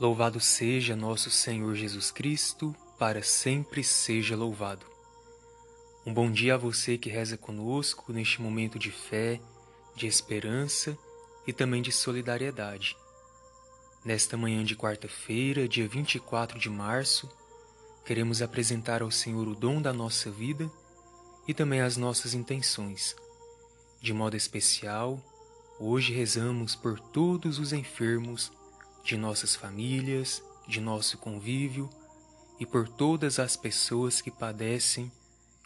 Louvado seja nosso Senhor Jesus Cristo, para sempre seja louvado. Um bom dia a você que reza conosco neste momento de fé, de esperança e também de solidariedade. Nesta manhã de quarta-feira, dia 24 de março, queremos apresentar ao Senhor o dom da nossa vida e também as nossas intenções. De modo especial, hoje rezamos por todos os enfermos de nossas famílias, de nosso convívio e por todas as pessoas que padecem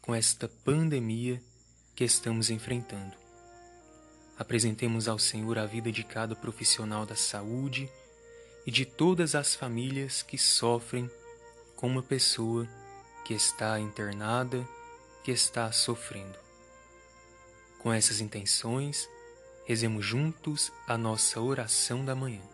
com esta pandemia que estamos enfrentando. Apresentemos ao Senhor a vida de cada profissional da saúde e de todas as famílias que sofrem com uma pessoa que está internada, que está sofrendo. Com essas intenções, rezemos juntos a nossa oração da manhã.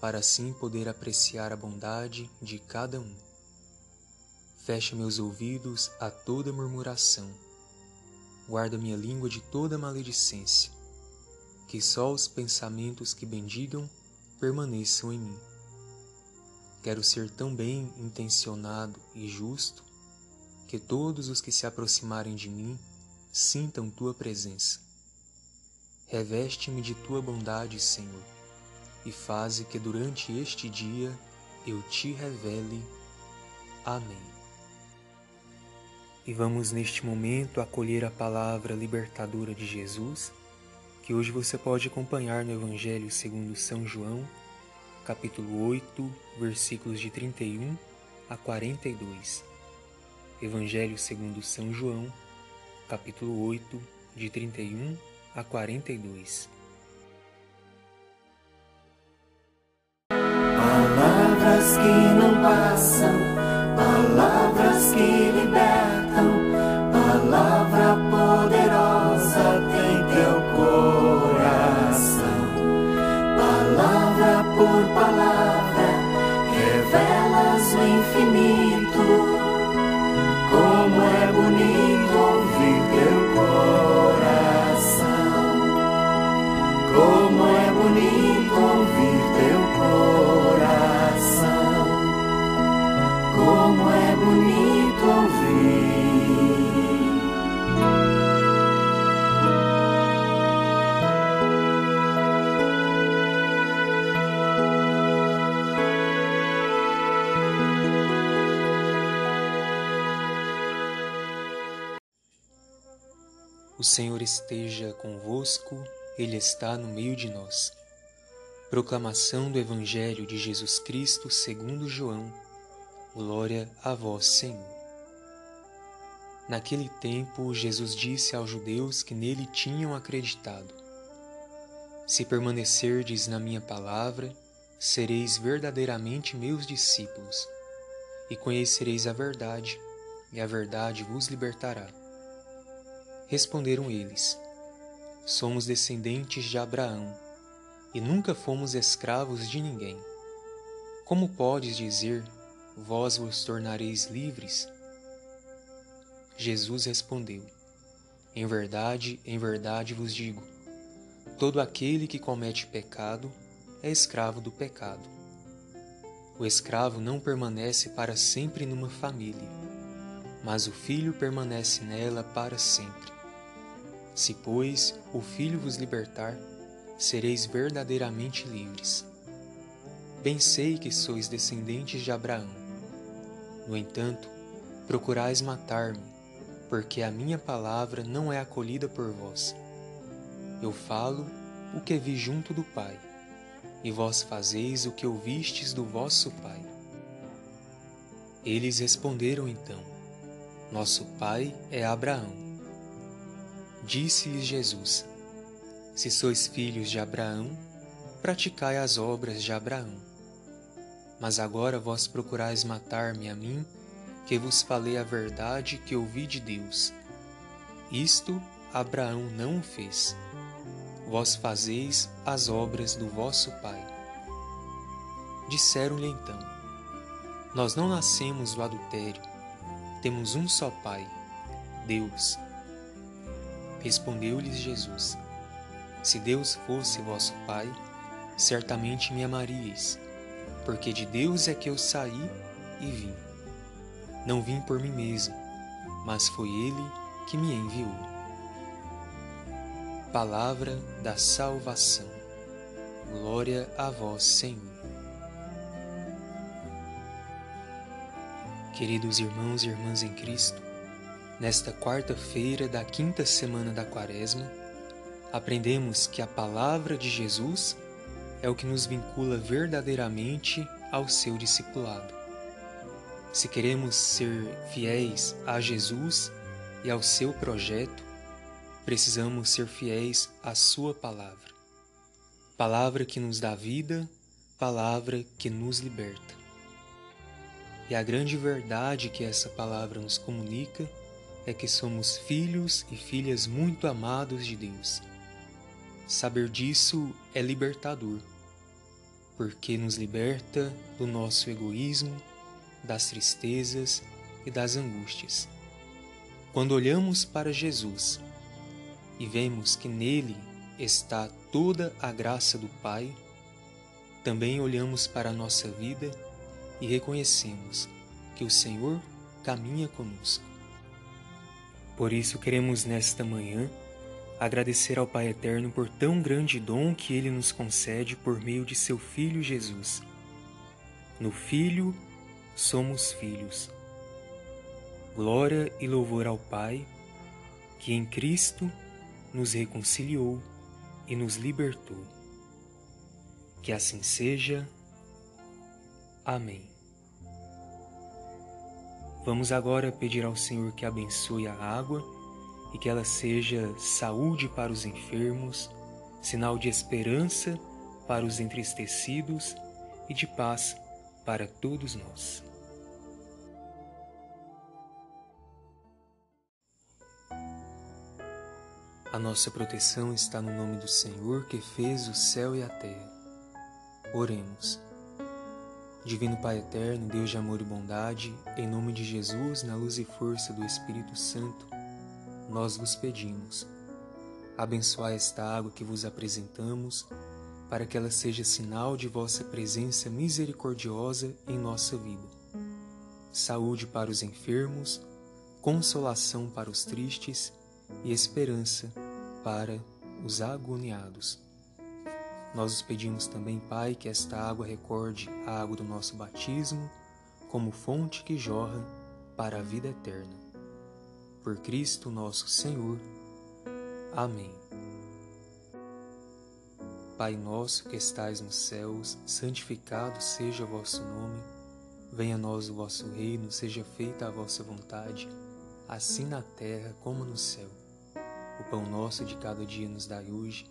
para assim poder apreciar a bondade de cada um. Fecha meus ouvidos a toda murmuração. Guarda minha língua de toda maledicência. Que só os pensamentos que bendigam permaneçam em mim. Quero ser tão bem intencionado e justo que todos os que se aproximarem de mim sintam tua presença. Reveste-me de tua bondade, Senhor e faze que durante este dia eu te revele. Amém. E vamos neste momento acolher a palavra libertadora de Jesus, que hoje você pode acompanhar no Evangelho segundo São João, capítulo 8, versículos de 31 a 42. Evangelho segundo São João, capítulo 8, de 31 a 42. Palavras que não passam, palavras que libertam, palavra poderosa tem teu coração. Palavra por palavra, revelas o infinito. O Senhor esteja convosco, Ele está no meio de nós. Proclamação do Evangelho de Jesus Cristo segundo João. Glória a vós, Senhor. Naquele tempo, Jesus disse aos judeus que nele tinham acreditado: Se permanecerdes na minha palavra, sereis verdadeiramente meus discípulos, e conhecereis a verdade, e a verdade vos libertará. Responderam eles: Somos descendentes de Abraão e nunca fomos escravos de ninguém. Como podes dizer, vós vos tornareis livres? Jesus respondeu: Em verdade, em verdade vos digo: todo aquele que comete pecado é escravo do pecado. O escravo não permanece para sempre numa família, mas o filho permanece nela para sempre. Se, pois, o Filho vos libertar, sereis verdadeiramente livres. Bem sei que sois descendentes de Abraão. No entanto, procurais matar-me, porque a minha palavra não é acolhida por vós. Eu falo o que vi junto do Pai, e vós fazeis o que ouvistes do vosso Pai. Eles responderam então: Nosso Pai é Abraão. Disse-lhes Jesus: Se sois filhos de Abraão, praticai as obras de Abraão. Mas agora vós procurais matar-me a mim, que vos falei a verdade que ouvi de Deus. Isto Abraão não o fez. Vós fazeis as obras do vosso pai. Disseram-lhe então: Nós não nascemos do adultério, temos um só pai, Deus. Respondeu-lhes Jesus: Se Deus fosse vosso pai, certamente me amaríeis porque de Deus é que eu saí e vim. Não vim por mim mesmo, mas foi Ele que me enviou. Palavra da salvação. Glória a vós, Senhor. Queridos irmãos e irmãs em Cristo, nesta quarta-feira da quinta semana da Quaresma, aprendemos que a palavra de Jesus é o que nos vincula verdadeiramente ao seu discipulado. Se queremos ser fiéis a Jesus e ao seu projeto, precisamos ser fiéis à Sua palavra. Palavra que nos dá vida, palavra que nos liberta. E a grande verdade que essa palavra nos comunica é que somos filhos e filhas muito amados de Deus. Saber disso é libertador porque nos liberta do nosso egoísmo, das tristezas e das angústias. Quando olhamos para Jesus e vemos que nele está toda a graça do Pai, também olhamos para a nossa vida e reconhecemos que o Senhor caminha conosco. Por isso queremos nesta manhã agradecer ao Pai Eterno por tão grande dom que Ele nos concede por meio de seu Filho Jesus. No Filho somos filhos. Glória e louvor ao Pai, que em Cristo nos reconciliou e nos libertou. Que assim seja. Amém. Vamos agora pedir ao Senhor que abençoe a água e que ela seja saúde para os enfermos, sinal de esperança para os entristecidos e de paz para todos nós. A nossa proteção está no nome do Senhor que fez o céu e a terra. Oremos. Divino Pai eterno, Deus de amor e bondade, em nome de Jesus, na luz e força do Espírito Santo, nós vos pedimos. Abençoai esta água que vos apresentamos, para que ela seja sinal de vossa presença misericordiosa em nossa vida. Saúde para os enfermos, consolação para os tristes e esperança para os agoniados. Nós os pedimos também, Pai, que esta água recorde a água do nosso batismo como fonte que jorra para a vida eterna por Cristo nosso Senhor. Amém. Pai nosso que estais nos céus, santificado seja o vosso nome. Venha a nós o vosso reino, seja feita a vossa vontade, assim na terra como no céu. O pão nosso de cada dia nos dai hoje,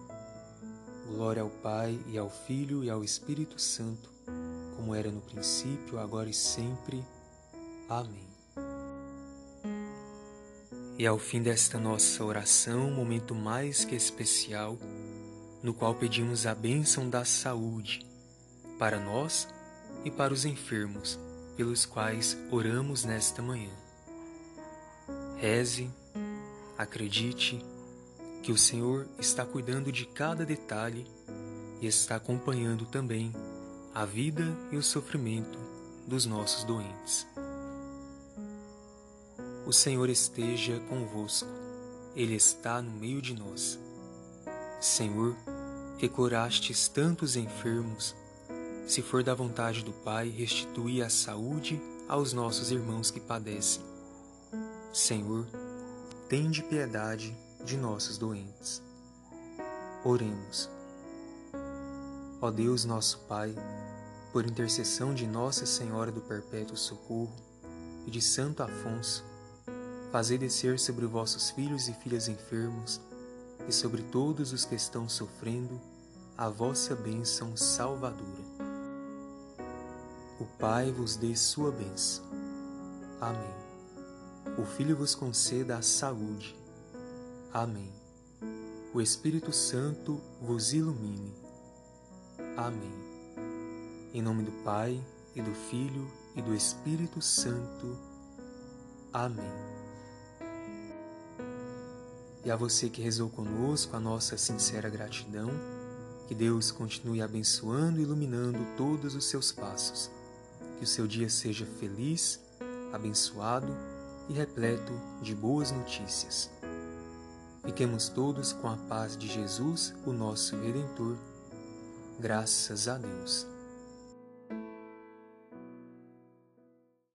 Glória ao Pai, e ao Filho, e ao Espírito Santo, como era no princípio, agora e sempre. Amém. E ao fim desta nossa oração, momento mais que especial, no qual pedimos a bênção da saúde para nós e para os enfermos, pelos quais oramos nesta manhã. Reze, acredite que o Senhor está cuidando de cada detalhe e está acompanhando também a vida e o sofrimento dos nossos doentes. O Senhor esteja convosco, Ele está no meio de nós. Senhor, que curastes tantos enfermos, se for da vontade do Pai, restituir a saúde aos nossos irmãos que padecem. Senhor, tende piedade de nossos doentes. Oremos. Ó Deus, nosso Pai, por intercessão de Nossa Senhora do Perpétuo Socorro e de Santo Afonso, fazei descer sobre vossos filhos e filhas enfermos e sobre todos os que estão sofrendo a vossa bênção salvadora. O Pai vos dê sua bênção. Amém. O Filho vos conceda a saúde. Amém. O Espírito Santo vos ilumine. Amém. Em nome do Pai, e do Filho, e do Espírito Santo. Amém. E a você que rezou conosco, a nossa sincera gratidão, que Deus continue abençoando e iluminando todos os seus passos que o seu dia seja feliz, abençoado e repleto de boas notícias. Fiquemos todos com a paz de Jesus, o nosso Redentor. Graças a Deus.